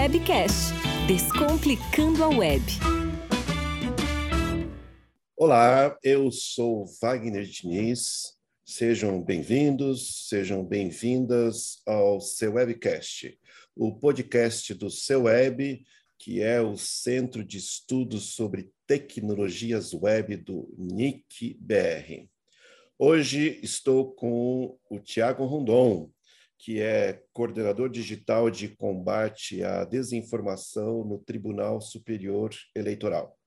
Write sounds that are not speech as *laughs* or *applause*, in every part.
Webcast Descomplicando a Web. Olá, eu sou Wagner Diniz. Sejam bem-vindos, sejam bem-vindas ao seu webcast, o podcast do seu web, que é o Centro de Estudos sobre Tecnologias Web do NIC BR. Hoje estou com o Tiago Rondon, que é coordenador digital de combate à desinformação no Tribunal Superior Eleitoral.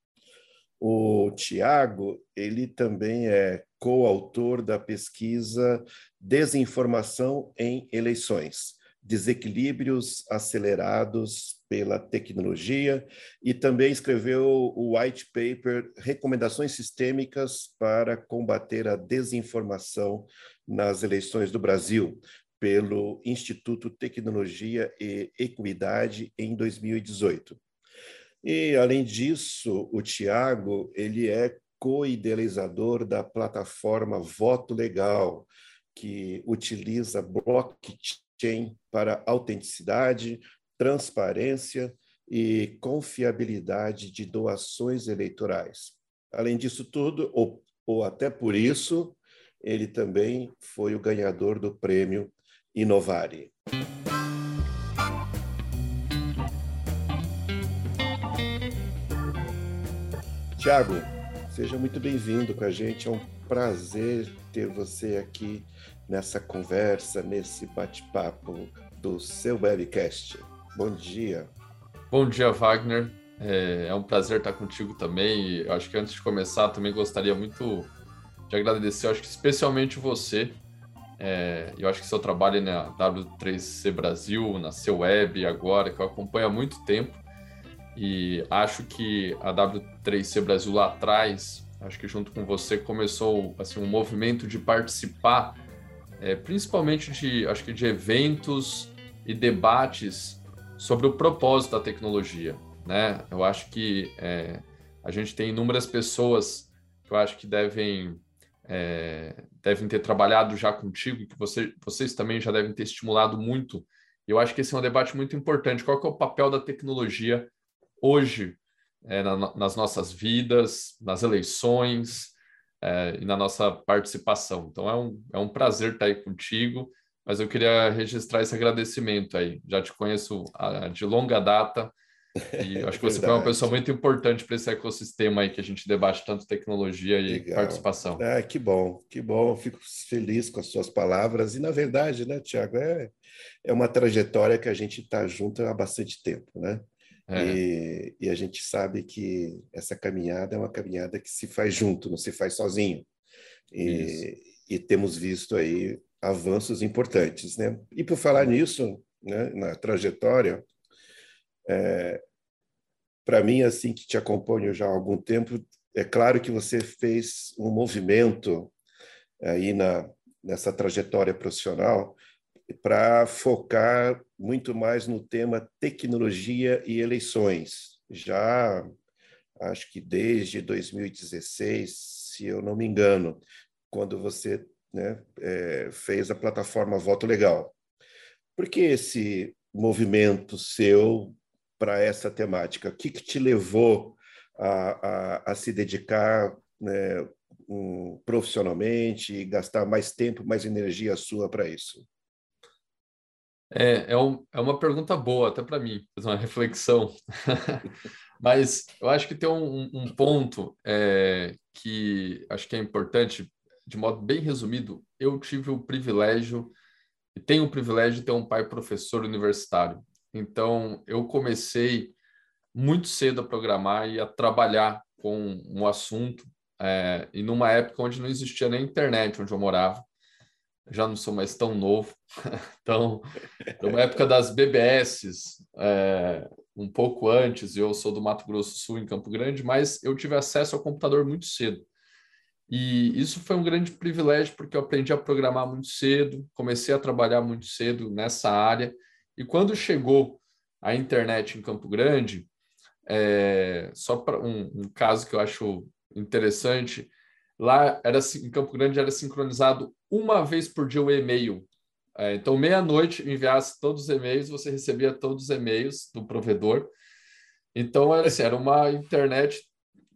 O Tiago, ele também é coautor da pesquisa Desinformação em Eleições, Desequilíbrios Acelerados pela Tecnologia, e também escreveu o white paper Recomendações Sistêmicas para Combater a Desinformação nas Eleições do Brasil, pelo Instituto Tecnologia e Equidade em 2018. E, além disso, o Tiago ele é co-idealizador da plataforma Voto Legal, que utiliza blockchain para autenticidade, transparência e confiabilidade de doações eleitorais. Além disso tudo, ou, ou até por isso, ele também foi o ganhador do prêmio Inovare. Tiago, seja muito bem-vindo com a gente. É um prazer ter você aqui nessa conversa, nesse bate-papo do seu webcast. Bom dia. Bom dia, Wagner. É, é um prazer estar contigo também. Eu acho que antes de começar, também gostaria muito de agradecer, acho que especialmente você é, eu acho que seu trabalho na W3C Brasil, na seu web agora, que eu acompanho há muito tempo, e acho que a W3C Brasil lá atrás, acho que junto com você começou assim um movimento de participar, é, principalmente de acho que de eventos e debates sobre o propósito da tecnologia, né? Eu acho que é, a gente tem inúmeras pessoas que eu acho que devem é, devem ter trabalhado já contigo, que você, vocês também já devem ter estimulado muito. Eu acho que esse é um debate muito importante. Qual é o papel da tecnologia hoje é, na, nas nossas vidas, nas eleições é, e na nossa participação? Então é um, é um prazer estar aí contigo, mas eu queria registrar esse agradecimento aí. Já te conheço a, de longa data e *laughs* acho que você foi uma pessoa muito importante para esse ecossistema aí que a gente debate tanto tecnologia e Legal. participação. Ah, que bom, que bom. Fico feliz com as suas palavras. E, na verdade, né, Tiago, é, é uma trajetória que a gente está junto há bastante tempo, né? É. E, e, a gente sabe que essa caminhada é uma caminhada que se faz junto, não se faz sozinho. E, e temos visto aí avanços importantes, né? E por falar nisso, né, na trajetória, é, Para mim, assim, que te acompanho já há algum tempo, é claro que você fez um movimento aí na, nessa trajetória profissional para focar muito mais no tema tecnologia e eleições. Já acho que desde 2016, se eu não me engano, quando você né, é, fez a plataforma Voto Legal. Por que esse movimento seu para essa temática? O que, que te levou a, a, a se dedicar né, um, profissionalmente e gastar mais tempo, mais energia sua para isso? É, é, um, é, uma pergunta boa, até para mim, fazer uma reflexão. *laughs* Mas eu acho que tem um, um ponto é, que acho que é importante, de modo bem resumido. Eu tive o privilégio, e tenho o privilégio de ter um pai professor universitário. Então, eu comecei muito cedo a programar e a trabalhar com um assunto, é, e numa época onde não existia nem internet onde eu morava. já não sou mais tão novo. *laughs* então, numa época das BBS, é, um pouco antes, eu sou do Mato Grosso do Sul, em Campo Grande, mas eu tive acesso ao computador muito cedo. E isso foi um grande privilégio, porque eu aprendi a programar muito cedo, comecei a trabalhar muito cedo nessa área, e quando chegou a internet em Campo Grande, é, só para um, um, caso que eu acho interessante, lá era em Campo Grande era sincronizado uma vez por dia o e-mail É, então, meia-noite, enviasse todos os e-mails, você recebia todos os e-mails do provedor. Então, assim, era uma internet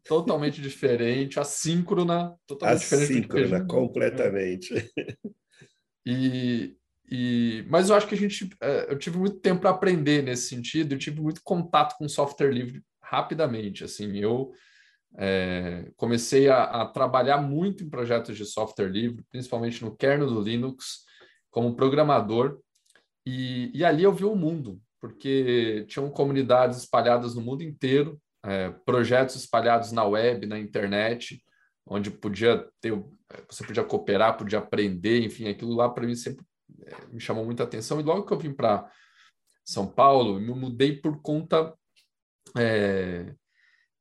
totalmente diferente, assíncrona, totalmente assíncrona, diferente. Assíncrona, completamente. *laughs* E, e, mas eu acho que a gente, é, eu tive muito tempo para aprender nesse sentido, eu tive muito contato com software livre rapidamente. Assim, eu é, comecei a, a, trabalhar muito em projetos de software livre, principalmente no kernel do Linux, como programador, e, e ali eu vi o mundo, porque tinham comunidades espalhadas no mundo inteiro, é, projetos espalhados na web, na internet, onde podia ter, você podia cooperar, podia aprender, enfim, aquilo lá para mim sempre é, me chamou muita atenção. E logo que eu vim para São Paulo, me mudei por conta é,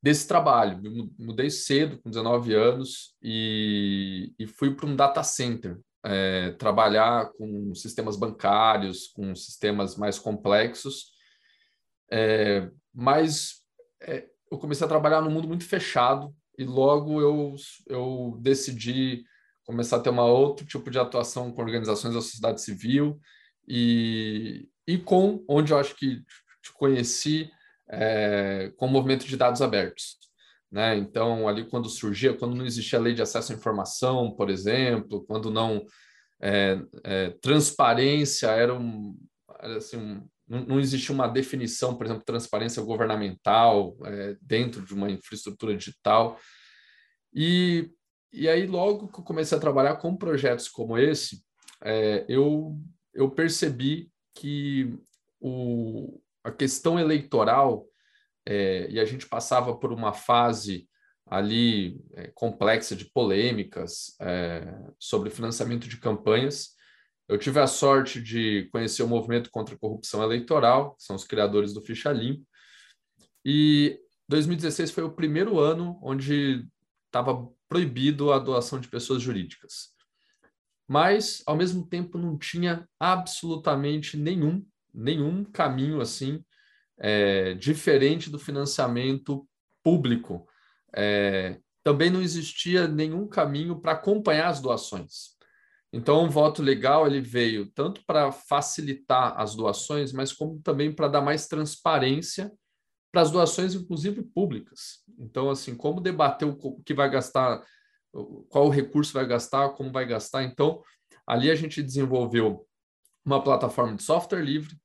desse trabalho. Me mudei cedo, com 19 anos, e, e fui para um data center. É, trabalhar com sistemas bancários, com sistemas mais complexos, é, mas é, eu comecei a trabalhar num mundo muito fechado e logo eu, eu decidi começar a ter uma outro tipo de atuação com organizações da sociedade civil e, e com onde eu acho que te conheci é, com o movimento de dados abertos. Né? Então, ali quando surgia, quando não existia lei de acesso à informação, por exemplo, quando não é, é, transparência era, um, era assim, um, não, não existia uma definição, por exemplo, transparência governamental dentro de uma infraestrutura digital. E, e aí, logo que eu comecei a trabalhar com projetos como esse, é, eu, eu percebi que o, a questão eleitoral, é, e a gente passava por uma fase ali é, complexa de polêmicas é, sobre financiamento de campanhas, eu tive a sorte de conhecer o movimento contra a corrupção eleitoral, que são os criadores do Ficha Limpa, e 2016 foi o primeiro ano onde estava proibido a doação de pessoas jurídicas. Mas, ao mesmo tempo, não tinha absolutamente nenhum, nenhum caminho assim é, diferente do financiamento público. É, também não existia nenhum caminho para acompanhar as doações. Então, o voto legal ele veio tanto para facilitar as doações, mas como também para dar mais transparência para as doações, inclusive públicas. Então, assim, como debater o que vai gastar, qual recurso vai gastar, como vai gastar. Então, ali a gente desenvolveu uma plataforma de software livre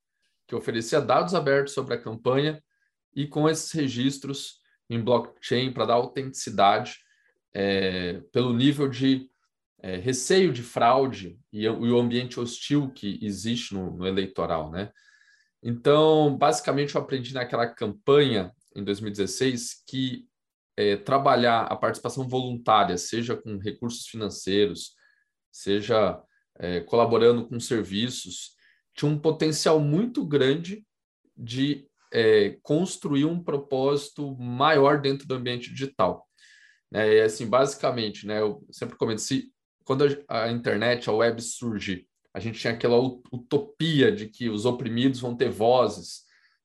que oferecia dados abertos sobre a campanha e com esses registros em blockchain para dar autenticidade é, pelo nível de é, receio de fraude e, e, o ambiente hostil que existe no, no, eleitoral, né? Então, basicamente, eu aprendi naquela campanha em 2016 que é, trabalhar a participação voluntária, seja com recursos financeiros, seja é, colaborando com serviços, tinha um potencial muito grande de é, construir um propósito maior dentro do ambiente digital. É, assim, basicamente, né, eu sempre comento, se quando a, internet, a web surge, a gente tinha aquela utopia de que os oprimidos vão ter vozes,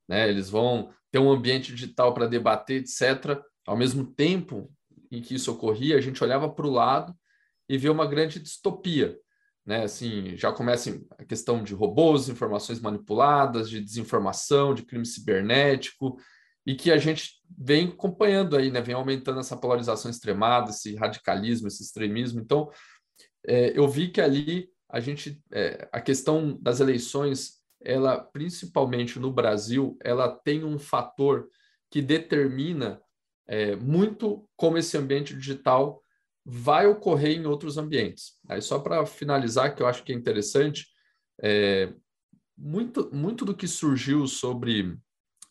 né? eles vão ter um ambiente digital para debater, etc. Ao mesmo tempo em que isso ocorria, a gente olhava para o lado e via uma grande distopia. Né? Assim, já começa a questão de robôs, informações manipuladas, de desinformação, de crime cibernético, e que a gente vem acompanhando aí, né? vem aumentando essa polarização extremada, esse radicalismo, esse extremismo. Então, é, eu vi que ali a gente, é, a questão das eleições, ela principalmente no Brasil, ela tem um fator que determina é, muito como esse ambiente digital vai ocorrer em outros ambientes. Aí só para finalizar, que eu acho que é interessante, é, muito, muito do que surgiu sobre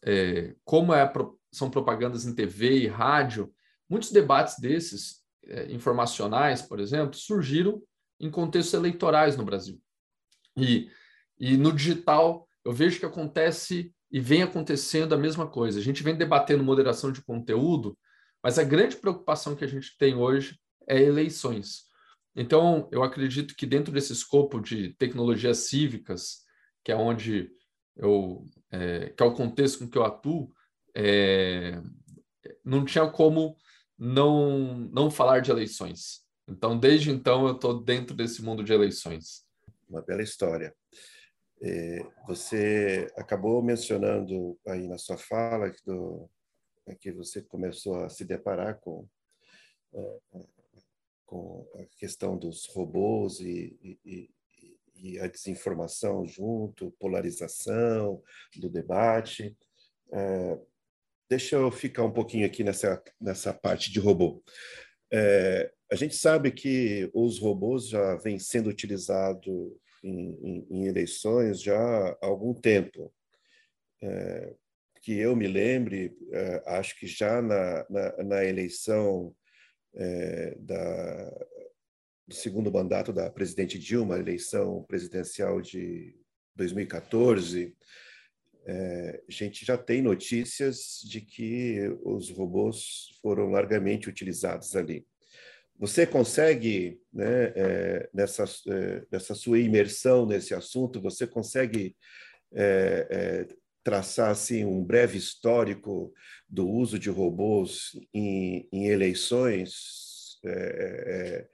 é, como é, são propagandas em TV e rádio, muitos debates desses é, informacionais, por exemplo, surgiram em contextos eleitorais no Brasil. E, e no digital, eu vejo que acontece e vem acontecendo a mesma coisa. A gente vem debatendo moderação de conteúdo, mas a grande preocupação que a gente tem hoje é eleições. Então, eu acredito que dentro desse escopo de tecnologias cívicas, que é onde eu, é, que é o contexto com que eu atuo, é, não tinha como não, não falar de eleições. Então, desde então, eu estou dentro desse mundo de eleições. uma bela história. É, você acabou mencionando aí na sua fala que, do, é que você começou a se deparar com, é, com a questão dos robôs e, e, e a desinformação junto, polarização do debate. Deixa eu ficar um pouquinho aqui nessa, nessa parte de robô. A gente sabe que os robôs já vêm sendo utilizados em, em, em, eleições já há algum tempo. É, que eu me lembre, é, acho que já na, na, na eleição é, da, do segundo mandato da presidente Dilma, eleição presidencial de 2014, é, a gente já tem notícias de que os robôs foram largamente utilizados ali. Você consegue, né, é, nessa, é, nessa sua imersão nesse assunto, você consegue é, é traçar assim um breve histórico do uso de robôs em, em eleições? É, é,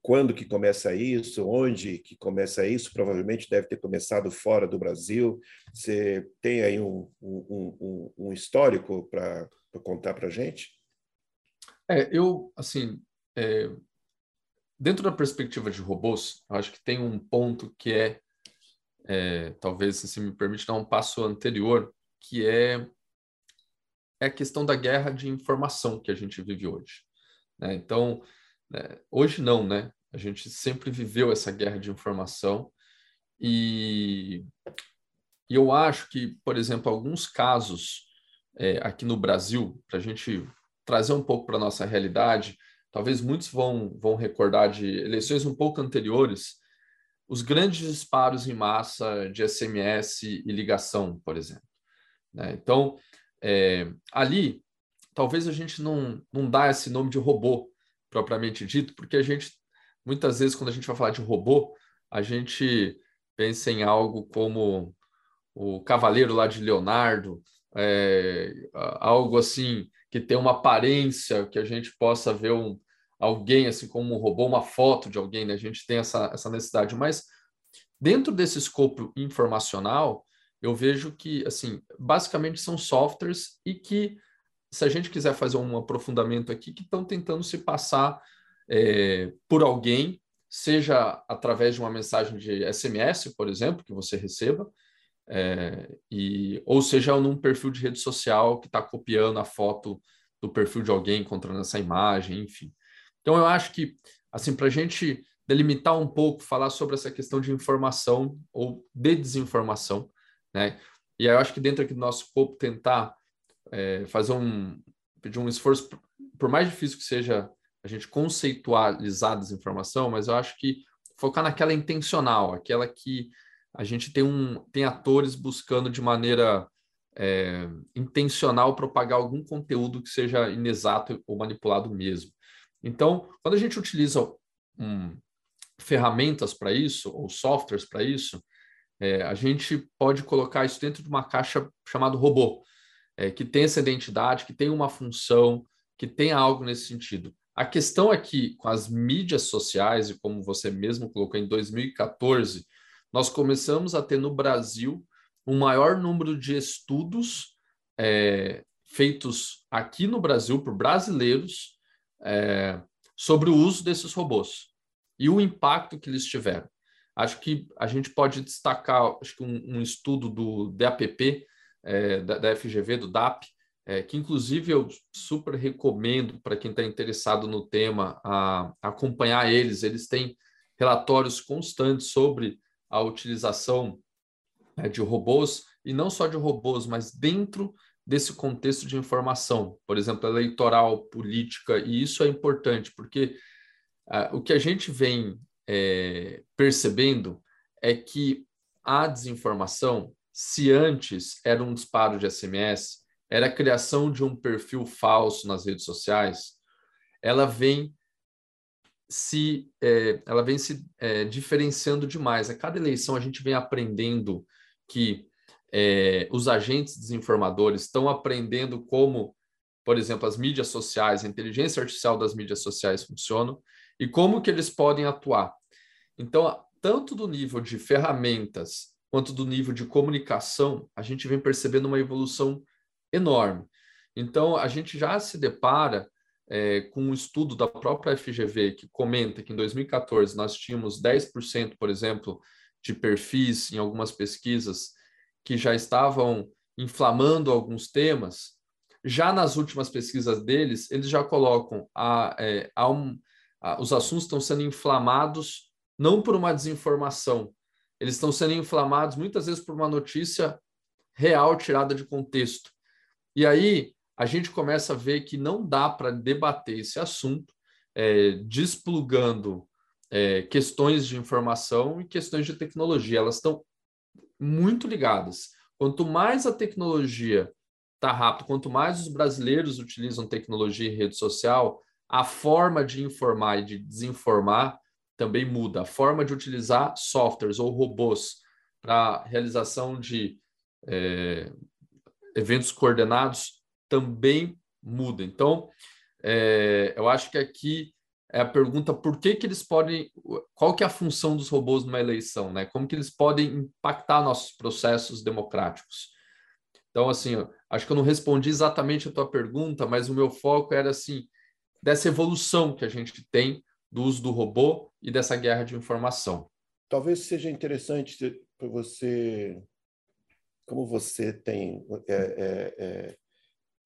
quando que começa isso, onde que começa isso, provavelmente deve ter começado fora do Brasil. Você tem aí um, um, um, um histórico para contar para a gente? É, eu, assim, é, dentro da perspectiva de robôs, eu acho que tem um ponto que é, é talvez, se me permite dar um passo anterior, que é, é a questão da guerra de informação que a gente vive hoje. Né? Então, né? Hoje não, né? A gente sempre viveu essa guerra de informação e, e eu acho que, por exemplo, alguns casos é, aqui no Brasil, para a gente trazer um pouco para a nossa realidade, talvez muitos vão, vão recordar de eleições um pouco anteriores, os grandes disparos em massa de SMS e ligação, por exemplo. Né? Então, é, ali, talvez a gente não, não dá esse nome de robô, propriamente dito, porque a gente, muitas vezes, quando a gente vai falar de robô, a gente pensa em algo como o Cavaleiro lá de Leonardo, é, algo assim que tem uma aparência que a gente possa ver um, alguém assim como um robô, uma foto de alguém, né? a gente tem essa, essa necessidade, mas dentro desse escopo informacional, eu vejo que, assim, basicamente são softwares e que se a gente quiser fazer um aprofundamento aqui, que estão tentando se passar é, por alguém, seja através de uma mensagem de SMS, por exemplo, que você receba, é, e, ou seja num perfil de rede social que está copiando a foto do perfil de alguém, encontrando essa imagem, enfim. Então, eu acho que, assim, para a gente delimitar um pouco, falar sobre essa questão de informação ou de desinformação, né? E eu acho que dentro aqui do nosso corpo tentar é, fazer um pedir um esforço, por mais difícil que seja a gente conceitualizar a desinformação, mas eu acho que focar naquela intencional, aquela que a gente tem um tem atores buscando de maneira é, intencional propagar algum conteúdo que seja inexato ou manipulado mesmo. Então, quando a gente utiliza um, ferramentas para isso ou softwares para isso, é, a gente pode colocar isso dentro de uma caixa chamada robô é, que tem essa identidade, que tem uma função, que tem algo nesse sentido. A questão é que, com as mídias sociais, e como você mesmo colocou em 2014, nós começamos a ter no Brasil um maior número de estudos é, feitos aqui no Brasil por brasileiros é, sobre o uso desses robôs e o impacto que eles tiveram. Acho que a gente pode destacar acho que um, um estudo do DAPP, é, da, da, FGV, do DAP, é, que inclusive eu super recomendo para quem está interessado no tema a, a, acompanhar eles. Eles têm relatórios constantes sobre a utilização é, de robôs, e não só de robôs, mas dentro desse contexto de informação, por exemplo, eleitoral, política, e isso é importante, porque o que a gente vem é, percebendo é que a desinformação se antes era um disparo de SMS, era a criação de um perfil falso nas redes sociais, ela vem se é, ela vem se é, diferenciando demais. A cada eleição a gente vem aprendendo que é, os agentes desinformadores estão aprendendo como, por exemplo, as mídias sociais, a inteligência artificial das mídias sociais funcionam e como que eles podem atuar. Então, tanto do nível de ferramentas quanto do nível de comunicação, a gente vem percebendo uma evolução enorme. Então, a gente já se depara é, com um estudo da própria FGV que comenta que em 2014 nós tínhamos 10%, por exemplo, de perfis em algumas pesquisas que já estavam inflamando alguns temas. Já nas últimas pesquisas deles, eles já colocam a, é, a um, a, os assuntos estão sendo inflamados não por uma desinformação, eles estão sendo inflamados muitas vezes por uma notícia real tirada de contexto. E aí a gente começa a ver que não dá para debater esse assunto é, desplugando é, questões de informação e questões de tecnologia. Elas estão muito ligadas. Quanto mais a tecnologia está rápido, quanto mais os brasileiros utilizam tecnologia e rede social, a forma de informar e de desinformar também muda. A forma de utilizar softwares ou robôs para realização de é, eventos coordenados também muda. Então, é, eu acho que aqui é a pergunta por que, que eles podem, qual que é a função dos robôs numa eleição, né? Como que eles podem impactar nossos processos democráticos? Então, assim, acho que eu não respondi exatamente a tua pergunta, mas o meu foco era assim dessa evolução que a gente tem do uso do robô e dessa guerra de informação. Talvez seja interessante para você, como você tem é, é, é,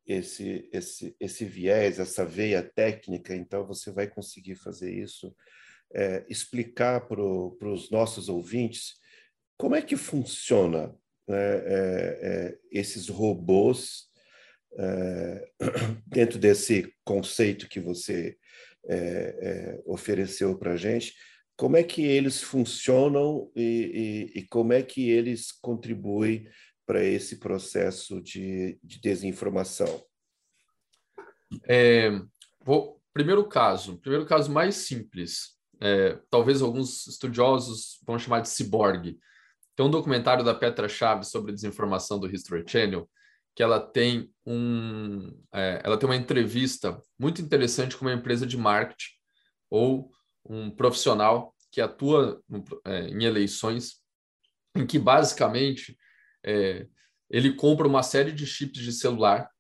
esse, esse, esse viés, essa veia técnica, então você vai conseguir fazer isso, é, explicar para os nossos ouvintes como é que funciona né, é, é, esses robôs *clears throat* dentro desse conceito que você é, é, ofereceu para a gente, como é que eles funcionam e, e, e como é que eles contribuem para esse processo de, de desinformação? É, vou, primeiro caso, primeiro caso mais simples, é, talvez alguns estudiosos vão chamar de ciborgue. Tem um documentário da Petra Chaves sobre desinformação do History Channel que ela tem um, é, ela tem uma entrevista muito interessante com uma empresa de marketing ou um profissional que atua é, em eleições, em que basicamente é, ele compra uma série de chips de celular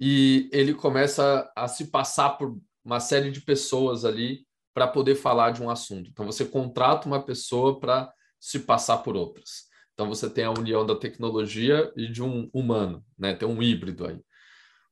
e ele começa a se passar por uma série de pessoas ali para poder falar de um assunto. Então você contrata uma pessoa para se passar por outras. Então você tem a união da tecnologia e de um humano, né? Tem um híbrido aí.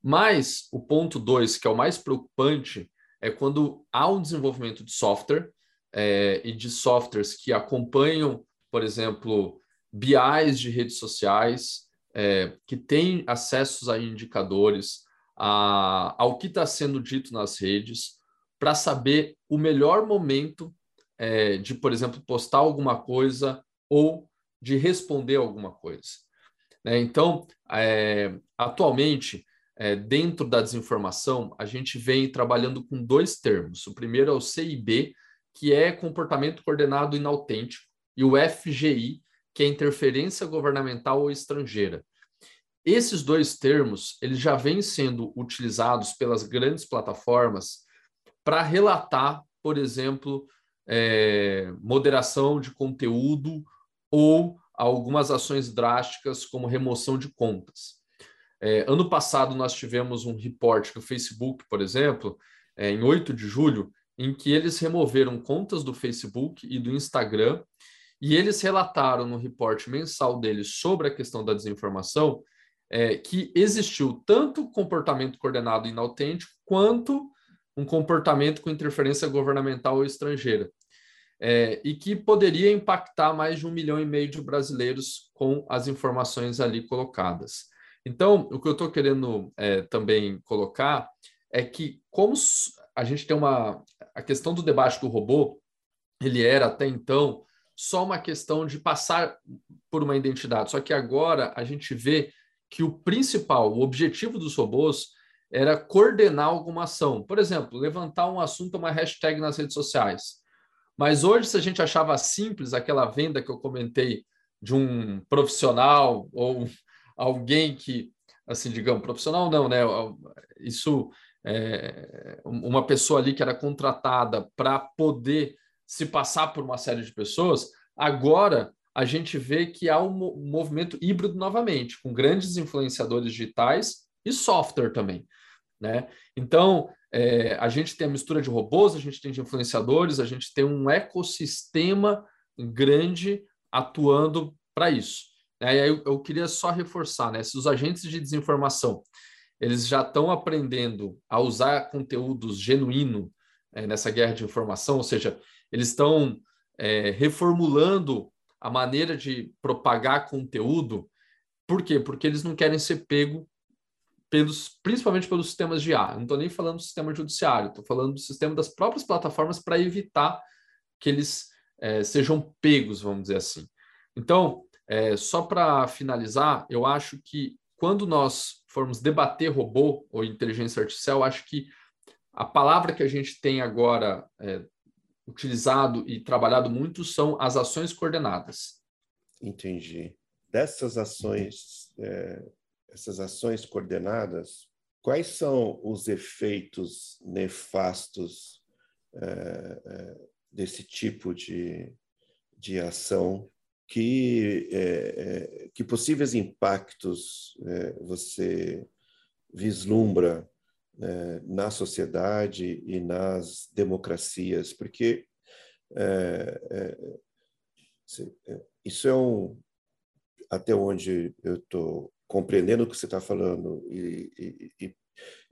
Mas o ponto dois, que é o mais preocupante, é quando há um desenvolvimento de software é, e de softwares que acompanham, por exemplo, BIs de redes sociais, é, que têm acessos a indicadores, a, ao que está sendo dito nas redes, para saber o melhor momento é, de, por exemplo, postar alguma coisa ou de responder alguma coisa. Né? Então, é, atualmente, é, dentro da desinformação, a gente vem trabalhando com dois termos. O primeiro é o CIB, que é comportamento coordenado inautêntico, e o FGI, que é interferência governamental ou estrangeira. Esses dois termos, eles já vêm sendo utilizados pelas grandes plataformas para relatar, por exemplo, é, moderação de conteúdo ou algumas ações drásticas, como remoção de contas. É, ano passado, nós tivemos um report do Facebook, por exemplo, é, em 8 de julho, em que eles removeram contas do Facebook e do Instagram, e eles relataram no report mensal deles sobre a questão da desinformação é, que existiu tanto comportamento coordenado inautêntico quanto um comportamento com interferência governamental ou estrangeira é, e que poderia impactar mais de um milhão e meio de brasileiros com as informações ali colocadas. Então, o que eu estou querendo é, também colocar é que, como a gente tem uma. A questão do debate do robô, ele era até então só uma questão de passar por uma identidade, só que agora a gente vê que o principal, o objetivo dos robôs era coordenar alguma ação. Por exemplo, levantar um assunto, uma hashtag nas redes sociais. Mas hoje, se a gente achava simples aquela venda que eu comentei de um profissional ou *laughs* alguém que, assim, digamos, profissional não, né? Isso é uma pessoa ali que era contratada para poder se passar por uma série de pessoas, Agora, a gente vê que há um movimento híbrido novamente, com grandes influenciadores digitais e software também. Né? Então, é, a gente tem a mistura de robôs, a gente tem de influenciadores, a gente tem um ecossistema grande atuando para isso. Né? E aí eu, eu, queria só reforçar, né? Se os agentes de desinformação eles já estão aprendendo a usar conteúdos genuíno é, nessa guerra de informação, ou seja, eles estão é, reformulando a maneira de propagar conteúdo. Por quê? Porque eles não querem ser pego pelos, principalmente pelos sistemas de IA. Não estou nem falando do sistema judiciário, estou falando do sistema das próprias plataformas para evitar que eles é, sejam pegos, vamos dizer assim. Então, é, só para finalizar, eu acho que quando nós formos debater robô ou inteligência artificial, acho que a palavra que a gente tem agora é, utilizado e trabalhado muito são as ações coordenadas. Entendi. Dessas ações, é, essas ações coordenadas, quais são os efeitos nefastos é, é, desse tipo de, de ação? Que, é, é, que possíveis impactos é, você vislumbra é, na sociedade e nas democracias, porque é, é, é, isso é um até onde eu estou compreendendo o que você está falando e, e,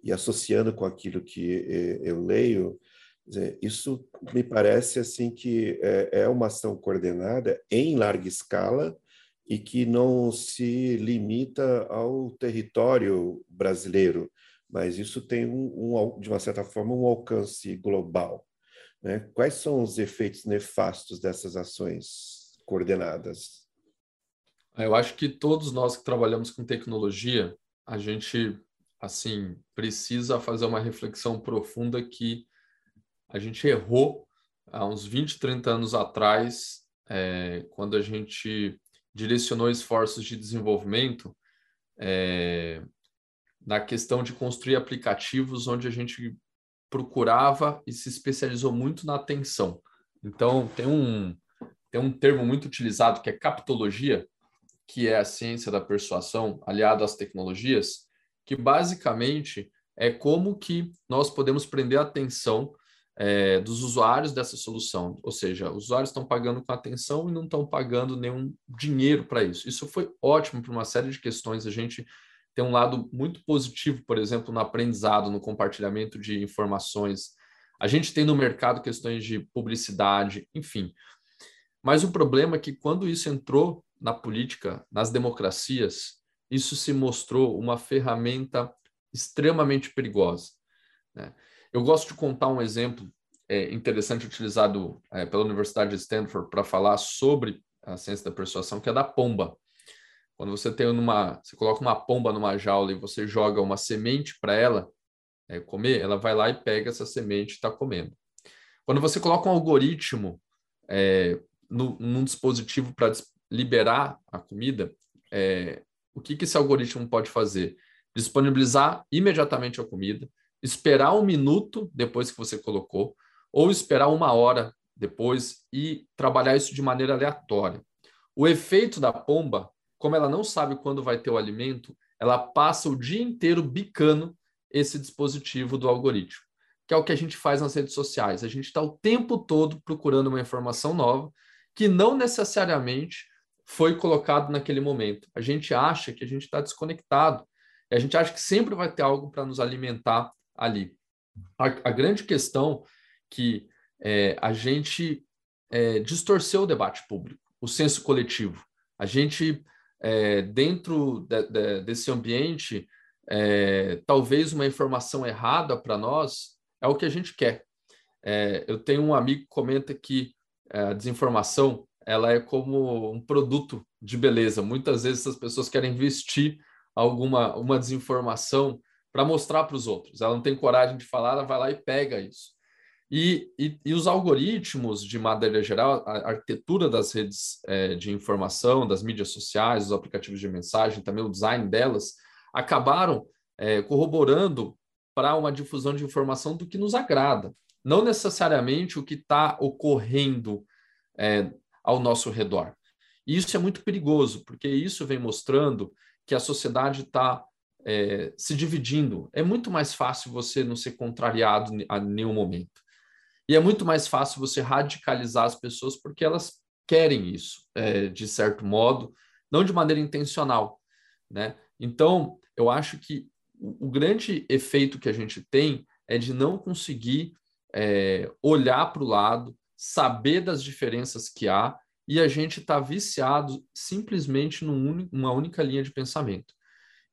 e, associando com aquilo que eu leio, isso me parece assim que é, é uma ação coordenada em larga escala e que não se limita ao território brasileiro, mas isso tem, um, um, de uma certa forma, um alcance global. Né? Quais são os efeitos nefastos dessas ações coordenadas? Eu acho que todos nós que trabalhamos com tecnologia, a gente assim precisa fazer uma reflexão profunda que a gente errou há uns 20, 30 anos atrás, é, quando a gente direcionou esforços de desenvolvimento é, na questão de construir aplicativos onde a gente procurava e se especializou muito na atenção. Então, tem um, tem um termo muito utilizado que é captologia, que é a ciência da persuasão aliado às tecnologias, que basicamente é como que nós podemos prender a atenção é, dos usuários dessa solução. Ou seja, os usuários estão pagando com atenção e não estão pagando nenhum dinheiro para isso. Isso foi ótimo para uma série de questões. A gente tem um lado muito positivo, por exemplo, no aprendizado, no compartilhamento de informações. A gente tem no mercado questões de publicidade, enfim. Mas o problema é que quando isso entrou na política, nas democracias, isso se mostrou uma ferramenta extremamente perigosa. Né? Eu gosto de contar um exemplo é, interessante utilizado é, pela Universidade de Stanford para falar sobre a ciência da persuasão, que é da pomba. Quando você tem uma, você coloca uma pomba numa jaula e você joga uma semente para ela é, comer, ela vai lá e pega essa semente e está comendo. Quando você coloca um algoritmo é, no, num dispositivo para liberar a comida, é, o que, que esse algoritmo pode fazer? Disponibilizar imediatamente a comida, esperar um minuto depois que você colocou, ou esperar uma hora depois e trabalhar isso de maneira aleatória. O efeito da pomba como ela não sabe quando vai ter o alimento, ela passa o dia inteiro bicando esse dispositivo do algoritmo, que é o que a gente faz nas redes sociais. A gente está o tempo todo procurando uma informação nova que não necessariamente foi colocado naquele momento. A gente acha que a gente está desconectado. A gente acha que sempre vai ter algo para nos alimentar ali. A, a, grande questão que é, a gente é, distorceu o debate público, o senso coletivo. A gente é, dentro de, de, desse ambiente, é, talvez uma informação errada para nós é o que a gente quer. É, eu tenho um amigo que comenta que é, a desinformação ela é como um produto de beleza. Muitas vezes as pessoas querem vestir alguma uma desinformação para mostrar para os outros. Ela não tem coragem de falar, ela vai lá e pega isso. E, e, e, os algoritmos, de maneira geral, a arquitetura das redes é, de informação, das mídias sociais, os aplicativos de mensagem, também o design delas, acabaram é, corroborando para uma difusão de informação do que nos agrada. Não necessariamente o que está ocorrendo é, ao nosso redor. E isso é muito perigoso, porque isso vem mostrando que a sociedade está é, se dividindo. É muito mais fácil você não ser contrariado a nenhum momento. E é muito mais fácil você radicalizar as pessoas porque elas querem isso, é, de certo modo, não de maneira intencional. Né? Então, eu acho que o grande efeito que a gente tem é de não conseguir é, olhar para o lado, saber das diferenças que há e a gente está viciado simplesmente numa única linha de pensamento.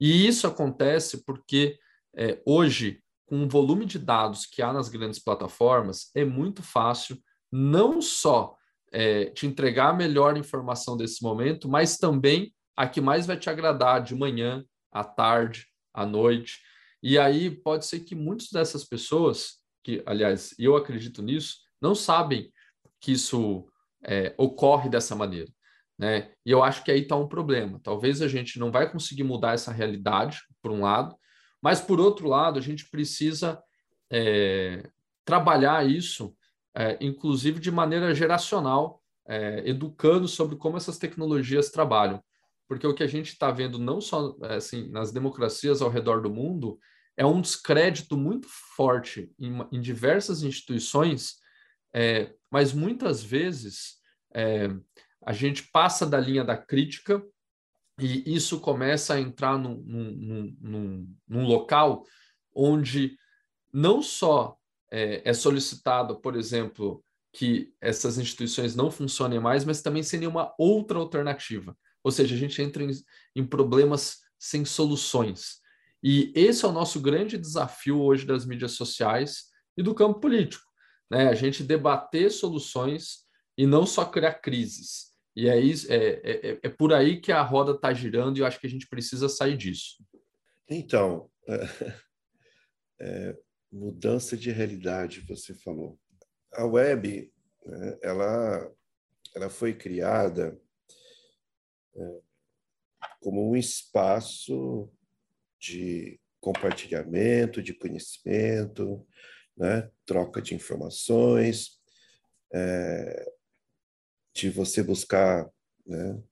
E isso acontece porque é, hoje, com o volume de dados que há nas grandes plataformas, é muito fácil não só é, te entregar a melhor informação desse momento, mas também a que mais vai te agradar de manhã, à tarde, à noite. E aí pode ser que muitas dessas pessoas, que aliás eu acredito nisso, não sabem que isso é, ocorre dessa maneira. Né? E eu acho que aí está um problema. Talvez a gente não vai conseguir mudar essa realidade, por um lado, mas por outro lado, a gente precisa é, trabalhar isso, é, inclusive de maneira geracional, é, educando sobre como essas tecnologias trabalham. Porque o que a gente está vendo, não só assim, nas democracias ao redor do mundo, é um descrédito muito forte em, em diversas instituições, é, mas muitas vezes é, a gente passa da linha da crítica e isso começa a entrar num, num, num, num local onde não só é, é, solicitado, por exemplo, que essas instituições não funcionem mais, mas também sem nenhuma outra alternativa. Ou seja, a gente entra em, em problemas sem soluções. E esse é o nosso grande desafio hoje das mídias sociais e do campo político. Né? A gente debater soluções e não só criar crises. E é, isso, é, é, é por aí que a roda está girando e eu acho que a gente precisa sair disso. Então, *laughs* é, mudança de realidade, você falou. A web, né, ela, ela foi criada é, como um espaço de compartilhamento de conhecimento, né? troca de informações, é, de você buscar né?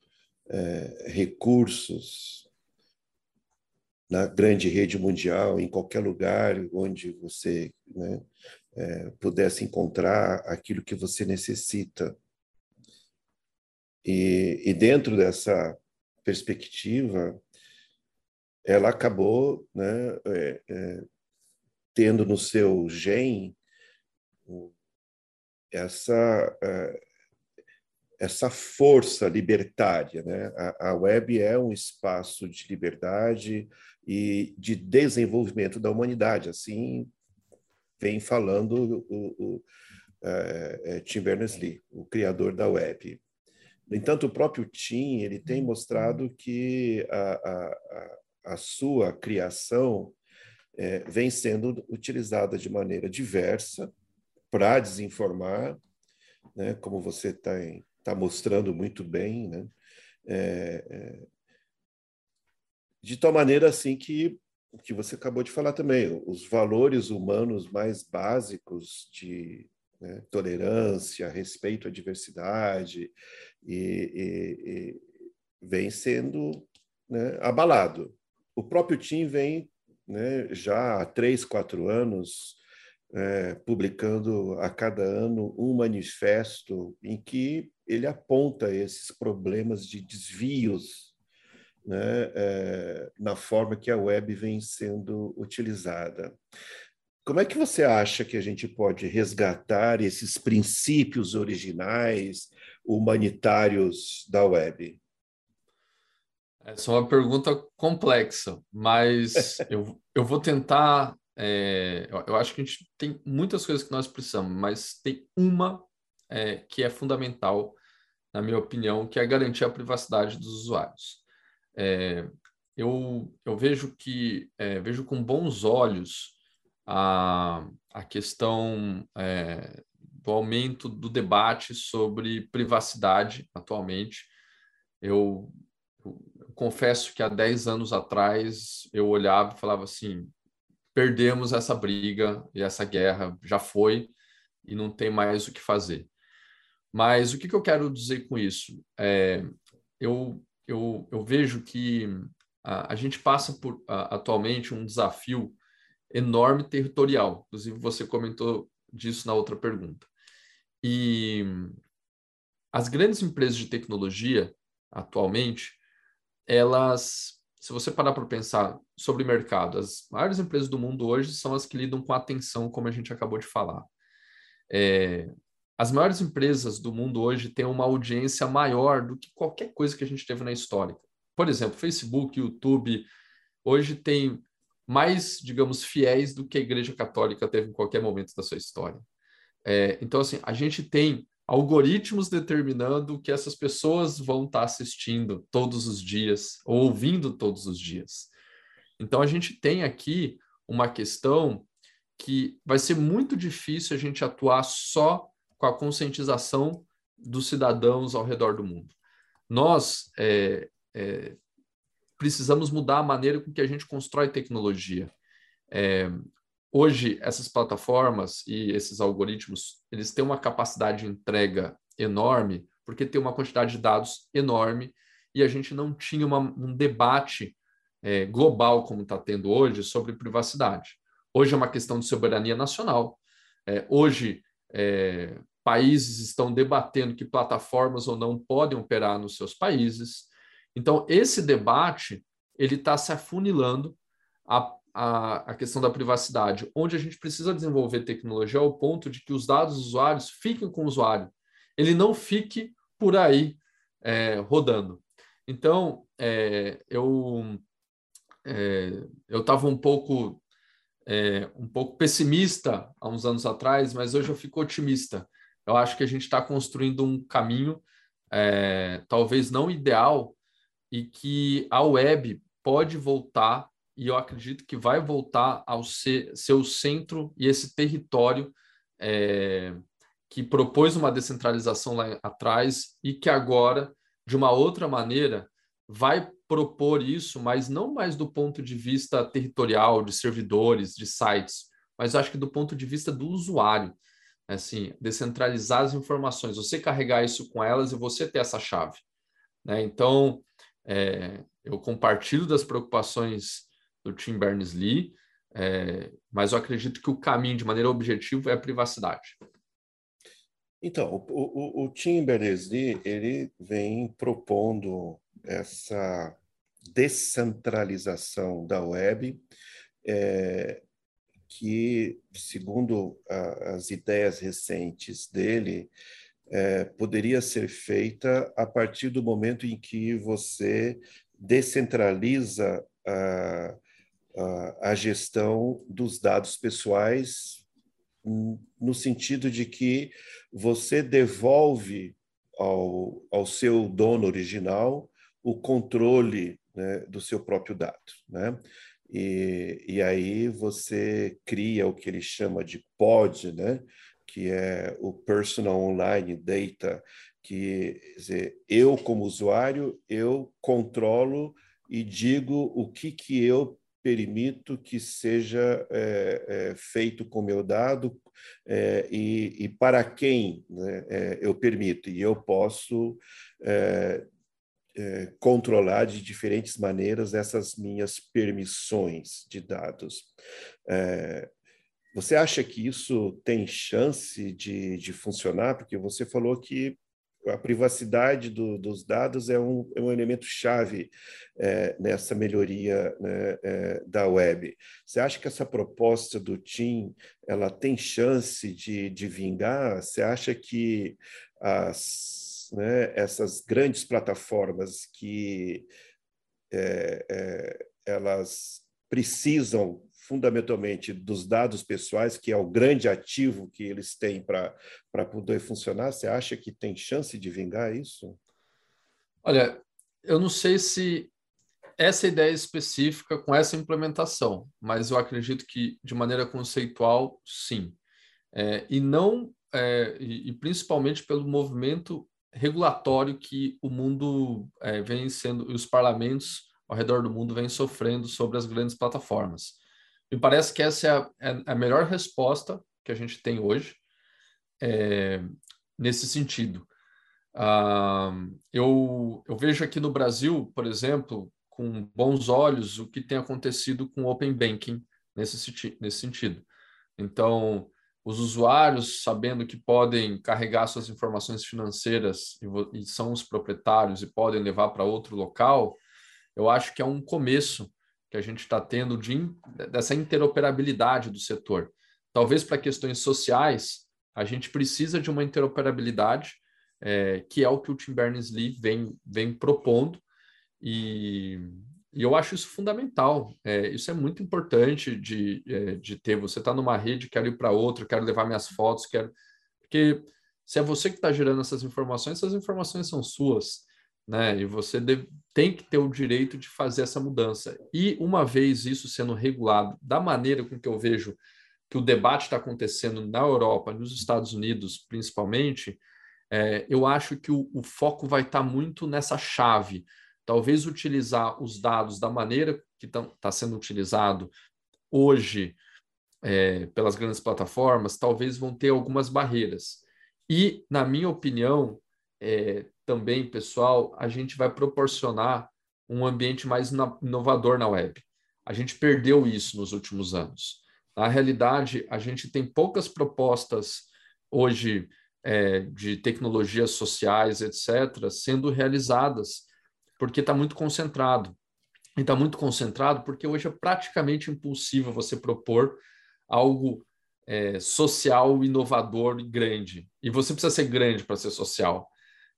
é, recursos na grande rede mundial, em qualquer lugar onde você né? é, pudesse encontrar aquilo que você necessita. E, e dentro dessa perspectiva, ela acabou né, é, é, tendo no seu gen essa é, essa força libertária, né? A, a, web é um espaço de liberdade e de desenvolvimento da humanidade, assim vem falando o, o é, Tim Berners-Lee, o criador da web. No entanto, o próprio Tim ele tem mostrado que a, a, a sua criação é, vem sendo utilizada de maneira diversa para desinformar, né, como você está tá mostrando muito bem, né, é, é, de tal maneira assim que o que você acabou de falar também, os valores humanos mais básicos de né, tolerância, respeito à diversidade, e, e, e vem sendo né, abalado. O próprio Tim vem né, já há três, quatro anos é, publicando a cada ano um manifesto em que ele aponta esses problemas de desvios né, é, na forma que a web vem sendo utilizada. Como é que você acha que a gente pode resgatar esses princípios originais humanitários da web? Essa é uma pergunta complexa, mas *laughs* eu, eu vou tentar. É, eu acho que a gente tem muitas coisas que nós precisamos, mas tem uma é, que é fundamental, na minha opinião, que é garantir a privacidade dos usuários. É, eu, eu vejo que é, vejo com bons olhos a, a questão é, do aumento do debate sobre privacidade atualmente. Eu confesso que há 10 anos atrás eu olhava e falava assim: perdemos essa briga e essa guerra, já foi e não tem mais o que fazer. Mas o que, que eu quero dizer com isso? É, eu, eu, eu vejo que a, a gente passa por a, atualmente um desafio enorme territorial. Inclusive, você comentou disso na outra pergunta. E as grandes empresas de tecnologia, atualmente, elas, se você parar para pensar sobre mercado, as maiores empresas do mundo hoje são as que lidam com atenção, como a gente acabou de falar. É, as maiores empresas do mundo hoje têm uma audiência maior do que qualquer coisa que a gente teve na história. Por exemplo, Facebook, YouTube, hoje tem mais, digamos, fiéis do que a Igreja Católica teve em qualquer momento da sua história. É, então, assim, a gente tem algoritmos determinando que essas pessoas vão estar assistindo todos os dias, ou ouvindo todos os dias. Então, a gente tem aqui uma questão que vai ser muito difícil a gente atuar só com a conscientização dos cidadãos ao redor do mundo. Nós é, é, precisamos mudar a maneira com que a gente constrói tecnologia. É, hoje, essas plataformas e esses algoritmos, eles têm uma capacidade de entrega enorme, porque tem uma quantidade de dados enorme, e a gente não tinha uma, um debate é, global, como está tendo hoje, sobre privacidade. Hoje é uma questão de soberania nacional. É, hoje, é, países estão debatendo que plataformas ou não podem operar nos seus países. Então, esse debate ele está se afunilando a, a, a, questão da privacidade, onde a gente precisa desenvolver tecnologia ao ponto de que os dados dos usuários fiquem com o usuário, ele não fique por aí é, rodando. Então, é, eu é, eu estava um pouco é, um pouco pessimista há uns anos atrás, mas hoje eu fico otimista. Eu acho que a gente está construindo um caminho, é, talvez não ideal, e que a web pode voltar, e eu acredito que vai voltar ao ser, seu centro e esse território é, que propôs uma descentralização lá atrás e que agora, de uma outra maneira, vai propor isso, mas não mais do ponto de vista territorial, de servidores, de sites, mas acho que do ponto de vista do usuário. Assim, descentralizar as informações, você carregar isso com elas e você ter essa chave. Né? Então, é, eu compartilho das preocupações do Tim Berners-Lee, é, mas eu acredito que o caminho, de maneira objetiva, é a privacidade. Então, o, o, o Tim Berners-Lee ele vem propondo essa descentralização da web, é, que, segundo a, as ideias recentes dele, é, poderia ser feita a partir do momento em que você descentraliza a, a, a gestão dos dados pessoais, no sentido de que você devolve ao, ao seu dono original o controle né, do seu próprio dado. Né? E, e aí você cria o que ele chama de pod, né? que é o Personal Online Data, que dizer, eu como usuário, eu controlo e digo o que, que eu permito que seja é, é, feito com meu dado é, e, e, para quem né, é, eu permito. E eu posso é, é, controlar de diferentes maneiras essas minhas permissões de dados. Você acha que isso tem chance de, de funcionar? Porque você falou que a privacidade do, dos dados é um, é um elemento chave é, nessa melhoria né, é, da web. Você acha que essa proposta do TIM ela tem chance de, de vingar? Você acha que as, né, essas grandes plataformas que é, é elas precisam fundamentalmente dos dados pessoais, que é o grande ativo que eles têm para poder funcionar? Você acha que tem chance de vingar isso? Olha, eu não sei se essa ideia específica com essa implementação, mas eu acredito que de maneira conceitual, sim. É, e não, é, e, e, principalmente pelo movimento regulatório que o mundo é, vem sendo, e os parlamentos ao redor do mundo vêm sofrendo sobre as grandes plataformas. Me parece que essa é a, é a melhor resposta que a gente tem hoje. É, nesse sentido. Uh, eu, eu vejo aqui no Brasil, por exemplo, com bons olhos o que tem acontecido com o Open Banking nesse, nesse sentido. Então, os usuários, sabendo que podem carregar suas informações financeiras e, e são os proprietários e podem levar para outro local, eu acho que é um começo que a gente está tendo de, dessa interoperabilidade do setor. Talvez para questões sociais, a gente precisa de uma interoperabilidade, é, que é o que o Tim Berners-Lee vem, vem propondo, e, e eu acho isso fundamental. É, isso é muito importante de, é, de ter. Você está numa rede, quero ir para outra, quero levar minhas fotos, quero. Porque se é você que está gerando essas informações, essas informações são suas, né? E você deve, tem que ter o direito de fazer essa mudança. E uma vez isso sendo regulado da maneira com que eu vejo que o debate está acontecendo na Europa, nos Estados Unidos, principalmente, é, eu acho que o, o foco vai estar tá muito nessa chave talvez utilizar os dados da maneira que está sendo utilizado hoje é, pelas grandes plataformas, talvez vão ter algumas barreiras. E, na minha opinião, é, também, pessoal, a gente vai proporcionar um ambiente mais inovador na web. A gente perdeu isso nos últimos anos. Na realidade, a gente tem poucas propostas hoje é, de tecnologias sociais, etc., sendo realizadas porque está muito concentrado. E está muito concentrado porque hoje é praticamente impossível você propor algo é, social, inovador e grande. E você precisa ser grande para ser social.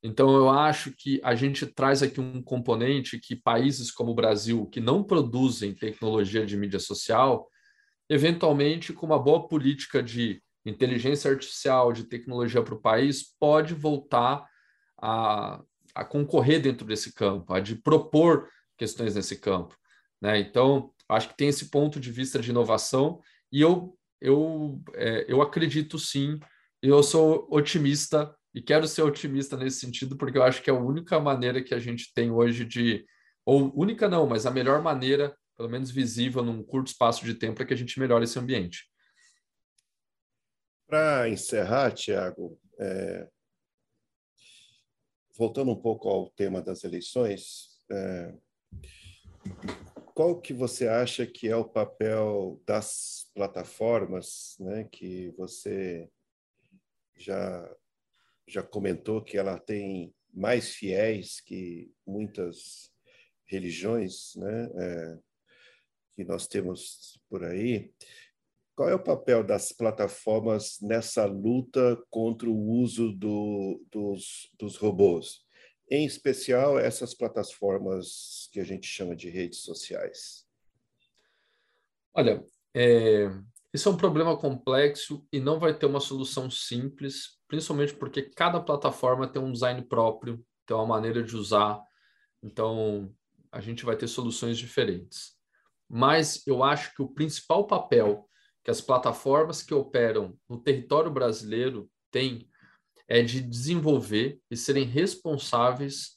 Então, eu acho que a gente traz aqui um componente que países como o Brasil, que não produzem tecnologia de mídia social, eventualmente, com uma boa política de inteligência artificial, de tecnologia para o país, pode voltar a a concorrer dentro desse campo, a de propor questões nesse campo. Né? Então, acho que tem esse ponto de vista de inovação e eu, eu, é, eu acredito sim, eu sou otimista e quero ser otimista nesse sentido, porque eu acho que é a única maneira que a gente tem hoje de, ou única não, mas a melhor maneira, pelo menos visível num curto espaço de tempo, é que a gente melhore esse ambiente. Para encerrar, Tiago, é, voltando um pouco ao tema das eleições, é, qual que você acha que é o papel das plataformas, né, que você já já comentou que ela tem mais fiéis que muitas religiões, né, é, que nós temos por aí. Qual é o papel das plataformas nessa luta contra o uso do, dos, dos robôs? Em especial, essas plataformas que a gente chama de redes sociais. Olha, é, isso é um problema complexo e não vai ter uma solução simples, principalmente porque cada plataforma tem um design próprio, tem uma maneira de usar, então a gente vai ter soluções diferentes. Mas eu acho que o principal papel que as plataformas que operam no território brasileiro têm é de desenvolver e serem responsáveis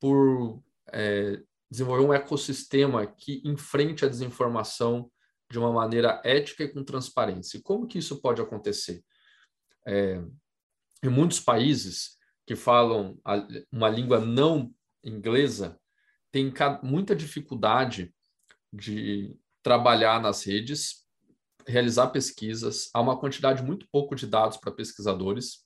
por é, desenvolver um ecossistema que enfrente a desinformação de uma maneira ética e com transparência. E como que isso pode acontecer? É, em muitos países que falam uma língua não inglesa, tem muita dificuldade de trabalhar nas redes realizar pesquisas, há uma quantidade muito pouco de dados para pesquisadores.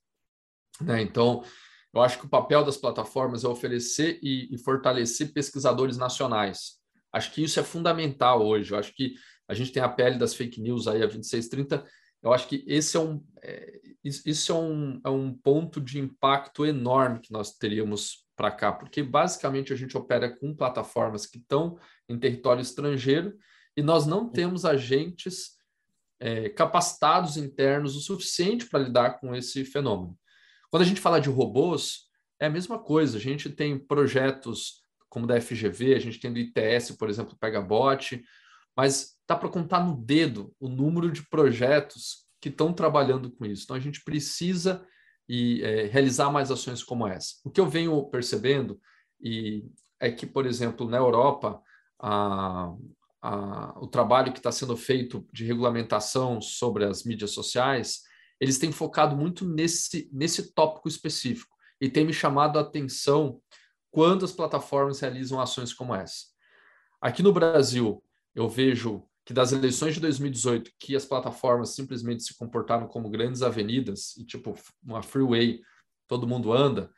Né? Então, eu acho que o papel das plataformas é oferecer e, e, fortalecer pesquisadores nacionais. Acho que isso é fundamental hoje. Eu acho que a gente tem a pele das fake news aí a 2630. Eu acho que esse é um, é, isso é um, é um ponto de impacto enorme que nós teríamos para cá, porque basicamente a gente opera com plataformas que estão em território estrangeiro e nós não temos agentes é, capacitados internos o suficiente para lidar com esse fenômeno. Quando a gente fala de robôs, é a mesma coisa. A gente tem projetos como da FGV, a gente tem do ITS, por exemplo, Pegabot, mas dá para contar no dedo o número de projetos que estão trabalhando com isso. Então a gente precisa e, é, realizar mais ações como essa. O que eu venho percebendo e é que, por exemplo, na Europa, a, a, o trabalho que está sendo feito de regulamentação sobre as mídias sociais, eles têm focado muito nesse, nesse tópico específico e tem me chamado a atenção quando as plataformas realizam ações como essa. Aqui no Brasil, eu vejo que das eleições de 2018, que as plataformas simplesmente se comportaram como grandes avenidas e tipo uma freeway, todo mundo anda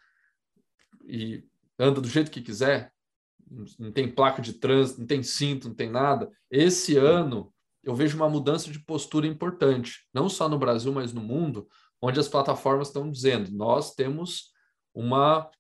e anda do jeito que quiser, não tem placa de trânsito, não tem cinto, não tem nada. Esse ano eu vejo uma mudança de postura importante, não só no Brasil, mas no mundo, onde as plataformas estão dizendo: nós temos uma.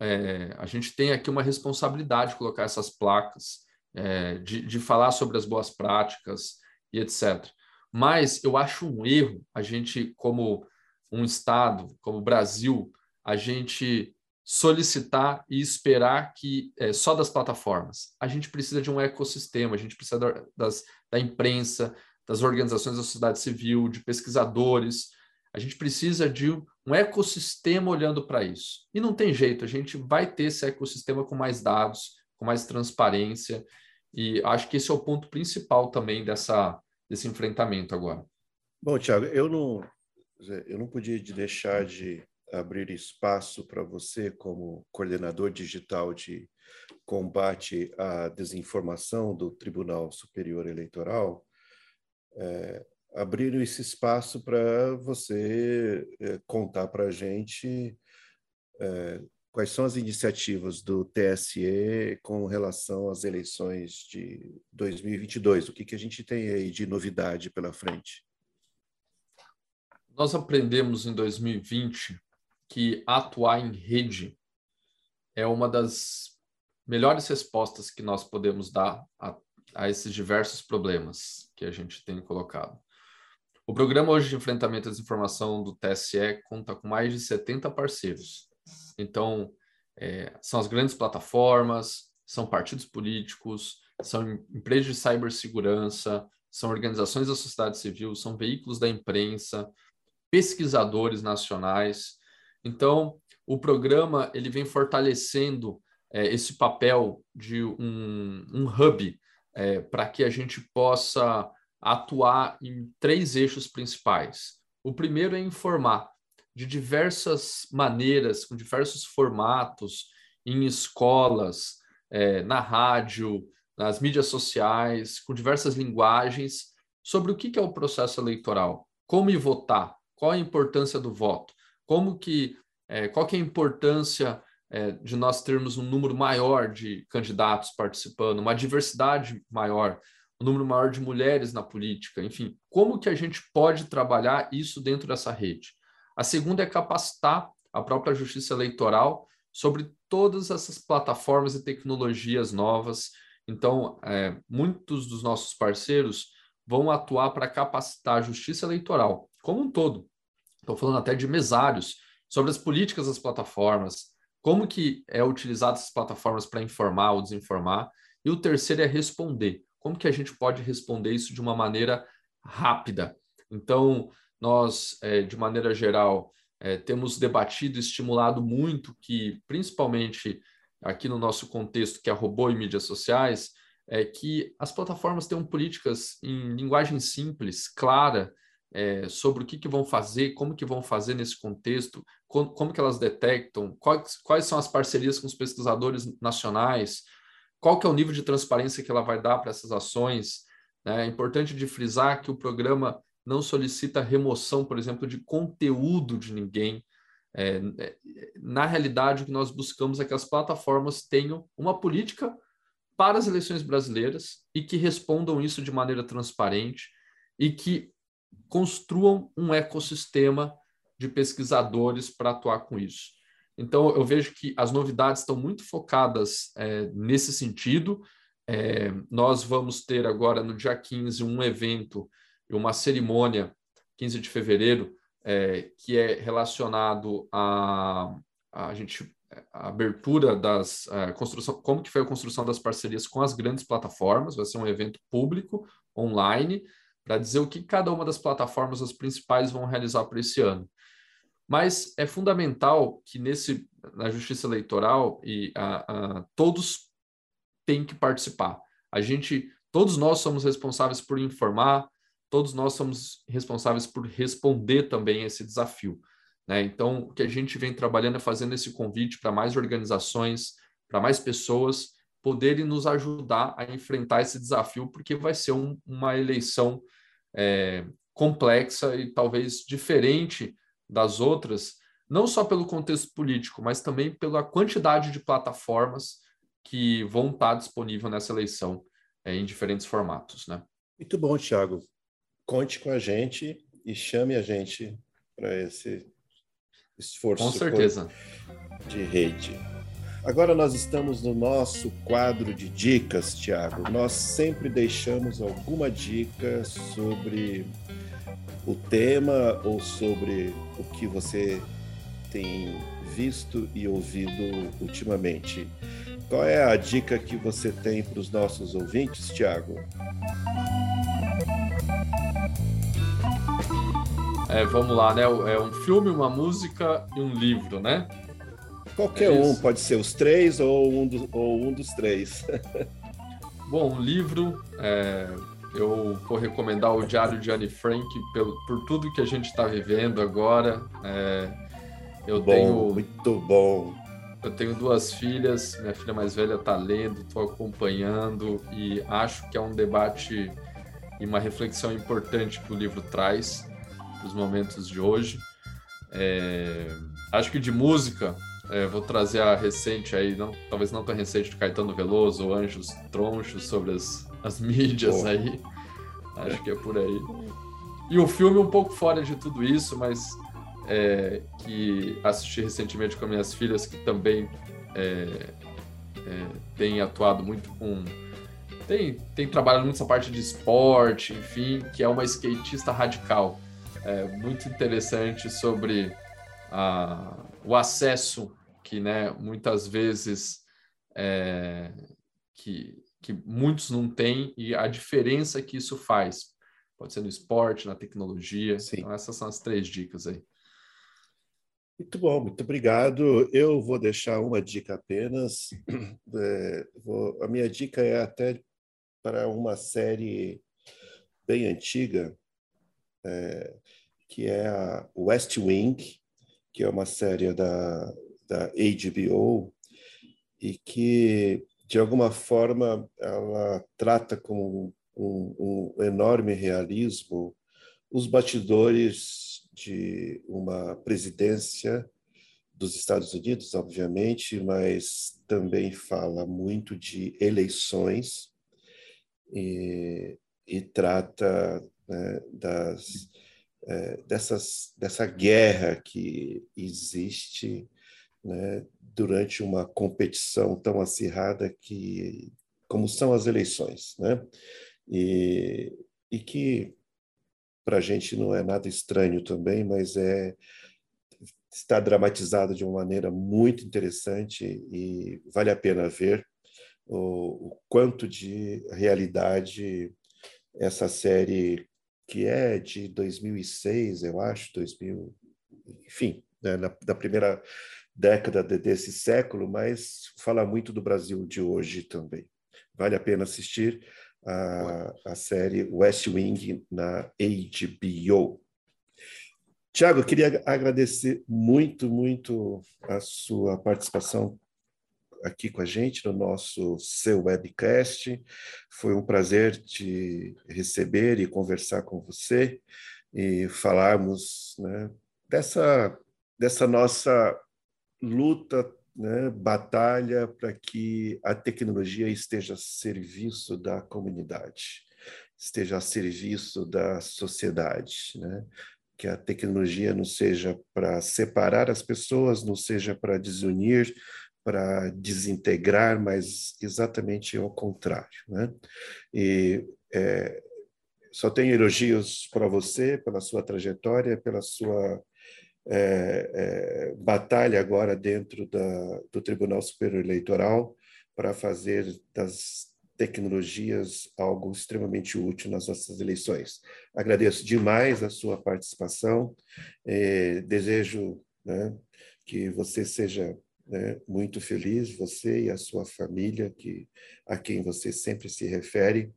É, a gente tem aqui uma responsabilidade de colocar essas placas, é, de, de falar sobre as boas práticas e etc. Mas eu acho um erro a gente, como um Estado, como o Brasil, a gente solicitar e esperar que é, só das plataformas. A gente precisa de um ecossistema, a gente precisa da, das, da imprensa, das organizações da sociedade civil, de pesquisadores. A gente precisa de um ecossistema olhando para isso. E não tem jeito, a gente vai ter esse ecossistema com mais dados, com mais transparência. E acho que esse é o ponto principal também dessa, desse enfrentamento agora. Bom, Tiago, eu não, eu não podia deixar de abrir espaço para você, como coordenador digital de combate à desinformação do Tribunal Superior Eleitoral, é, abrir esse espaço para você é, contar para a gente é, quais são as iniciativas do TSE com relação às eleições de 2022. O que, que a gente tem aí de novidade pela frente? Nós aprendemos em 2020 que atuar em rede é uma das melhores respostas que nós podemos dar a, a esses diversos problemas que a gente tem colocado. O programa hoje de enfrentamento à desinformação do TSE conta com mais de 70 parceiros. Então, é, são as grandes plataformas, são partidos políticos, são empresas de cibersegurança, são organizações da sociedade civil, são veículos da imprensa, pesquisadores nacionais. Então, o programa ele vem fortalecendo é, esse papel de um, um hub é, para que a gente possa atuar em três eixos principais. O primeiro é informar de diversas maneiras, com diversos formatos, em escolas, é, na rádio, nas mídias sociais, com diversas linguagens, sobre o que é o processo eleitoral, como votar, qual a importância do voto, como que, é, qual que é a importância é, de nós termos um número maior de candidatos participando, uma diversidade maior, um número maior de mulheres na política, enfim, como que a gente pode trabalhar isso dentro dessa rede? A segunda é capacitar a própria justiça eleitoral sobre todas essas plataformas e tecnologias novas. Então, é, muitos dos nossos parceiros vão atuar para capacitar a justiça eleitoral como um todo, estou falando até de mesários, sobre as políticas das plataformas, como que é utilizado essas plataformas para informar ou desinformar, e o terceiro é responder. Como que a gente pode responder isso de uma maneira rápida? Então, nós, é, de maneira geral, é, temos debatido e estimulado muito que, principalmente aqui no nosso contexto, que é robô e mídias sociais, é que as plataformas tenham políticas em linguagem simples, clara, é, sobre o que, que vão fazer, como que vão fazer nesse contexto, como, como que elas detectam, quais, quais são as parcerias com os pesquisadores nacionais, qual que é o nível de transparência que ela vai dar para essas ações. Né? É importante de frisar que o programa não solicita remoção, por exemplo, de conteúdo de ninguém. É, é na realidade, o que nós buscamos é que as plataformas tenham uma política para as eleições brasileiras e que respondam isso de maneira transparente e que construam um ecossistema de pesquisadores para atuar com isso. Então, eu vejo que as novidades estão muito focadas é, nesse sentido. É, nós vamos ter agora, no dia 15, um evento, uma cerimônia, 15 de fevereiro, é, que é relacionado a, a gente a abertura das a construção, como que foi a construção das parcerias com as grandes plataformas, vai ser um evento público online, para dizer o que cada uma das plataformas, as principais, vão realizar para esse ano. Mas é fundamental que nesse na justiça eleitoral e a, a, todos têm que participar. A gente, todos nós somos responsáveis por informar, todos nós somos responsáveis por responder também a esse desafio. Né? Então, o que a gente vem trabalhando é fazendo esse convite para mais organizações, para mais pessoas poderem nos ajudar a enfrentar esse desafio, porque vai ser um, uma eleição é, complexa e talvez diferente das outras, não só pelo contexto político, mas também pela quantidade de plataformas que vão estar disponíveis nessa eleição é, em diferentes formatos. Né? Muito bom, Thiago conte com a gente e chame a gente para esse esforço com certeza. de rede. Agora nós estamos no nosso quadro de dicas, Tiago. Nós sempre deixamos alguma dica sobre o tema ou sobre o que você tem visto e ouvido ultimamente. Qual é a dica que você tem para os nossos ouvintes, Tiago? É, vamos lá, né? É um filme, uma música e um livro, né? Qualquer é um, pode ser os três ou um, do, ou um dos três. *laughs* Bom, livro, é, eu vou recomendar o Diário de Anne Frank pelo, por tudo que a gente está vivendo agora. É, eu bom, tenho muito bom. Eu tenho duas filhas, minha filha mais velha está lendo, estou acompanhando e acho que é um debate e uma reflexão importante que o livro traz os momentos de hoje. É, acho que de música, é, vou trazer a recente aí, não, talvez não tão recente, de Caetano Veloso, ou Anjos Tronchos, sobre as, as *laughs* mídias oh. aí. Acho que é por aí. E o filme um pouco fora de tudo isso, mas é, que assisti recentemente com minhas filhas, que também é, é, têm atuado muito com. Tem, tem trabalhado muito essa parte de esporte, enfim, que é uma skatista radical é, muito interessante sobre a, o acesso que né, muitas vezes é, que, que muitos não têm e a diferença que isso faz. Pode ser no esporte, na tecnologia. Sim. Então, essas são as três dicas aí. Muito bom, muito obrigado. Eu vou deixar uma dica apenas. *clears throat* É, vou, a minha dica é até para uma série bem antiga, é, que é a West Wing, que é uma série da, da HBO e que, de alguma forma, ela trata com um, um enorme realismo os bastidores de uma presidência dos Estados Unidos, obviamente, mas também fala muito de eleições e, e trata né, das, é, dessas, dessa guerra que existe né, durante uma competição tão acirrada que como são as eleições, né? E, e que para a gente não é nada estranho também, mas é está dramatizado de uma maneira muito interessante e vale a pena ver o, o quanto de realidade essa série que é de 2006, eu acho, 2000, enfim, né, na, da primeira década de, desse século, mas fala muito do Brasil de hoje também. Vale a pena assistir a, a série West Wing na HBO. Tiago, eu queria agradecer muito, muito a sua participação aqui com a gente no nosso seu webcast. Foi um prazer te receber e conversar com você e falarmos né, dessa, dessa nossa luta, né, batalha para que a tecnologia esteja a serviço da comunidade, esteja a serviço da sociedade, né? que a tecnologia não seja para separar as pessoas, não seja para desunir, para desintegrar, mas exatamente ao contrário. Né? E é, só tenho elogios para você, pela sua trajetória, pela sua é, é, batalha agora dentro da, do Tribunal Superior Eleitoral para fazer das tecnologias algo extremamente útil nas nossas eleições. Agradeço demais a sua participação, é, desejo né, que você seja né, muito feliz, você e a sua família, que a quem você sempre se refere,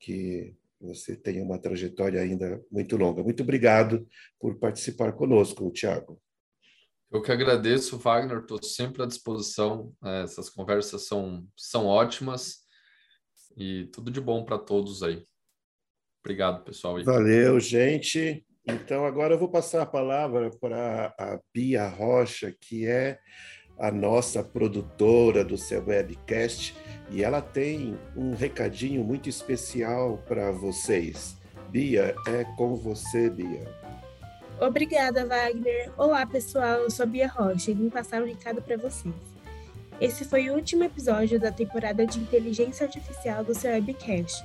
que você tem uma trajetória ainda muito longa. Muito obrigado por participar conosco, Tiago. Eu que agradeço, Wagner, estou sempre à disposição. É, essas conversas são, são ótimas e tudo de bom para todos aí. Obrigado, pessoal. Valeu, gente. Então, agora eu vou passar a palavra para a Bia Rocha, que é a nossa produtora do seu webcast, e ela tem um recadinho muito especial para vocês. Bia, é com você, Bia. Obrigada, Wagner. Olá, pessoal. Eu sou a Bia Rocha e vim passar um recado para vocês. Esse foi o último episódio da temporada de Inteligência Artificial do seu webcast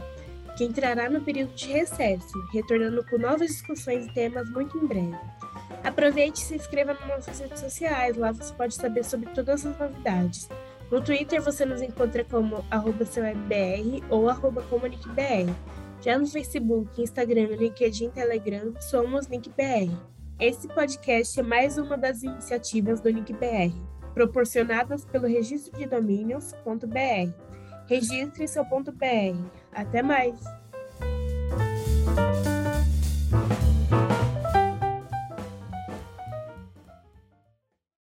que entrará no período de recesso, retornando com novas discussões e temas muito em breve. Aproveite e se inscreva nas nossas redes sociais, lá você pode saber sobre todas as novidades. No Twitter você nos encontra como arroba ou comuniquebr. Já no Facebook, Instagram, LinkedIn Telegram, somos LinkBR. Esse podcast é mais uma das iniciativas do LinkBR, proporcionadas pelo registro de domínios.br Registre seu ponto .br. Até mais!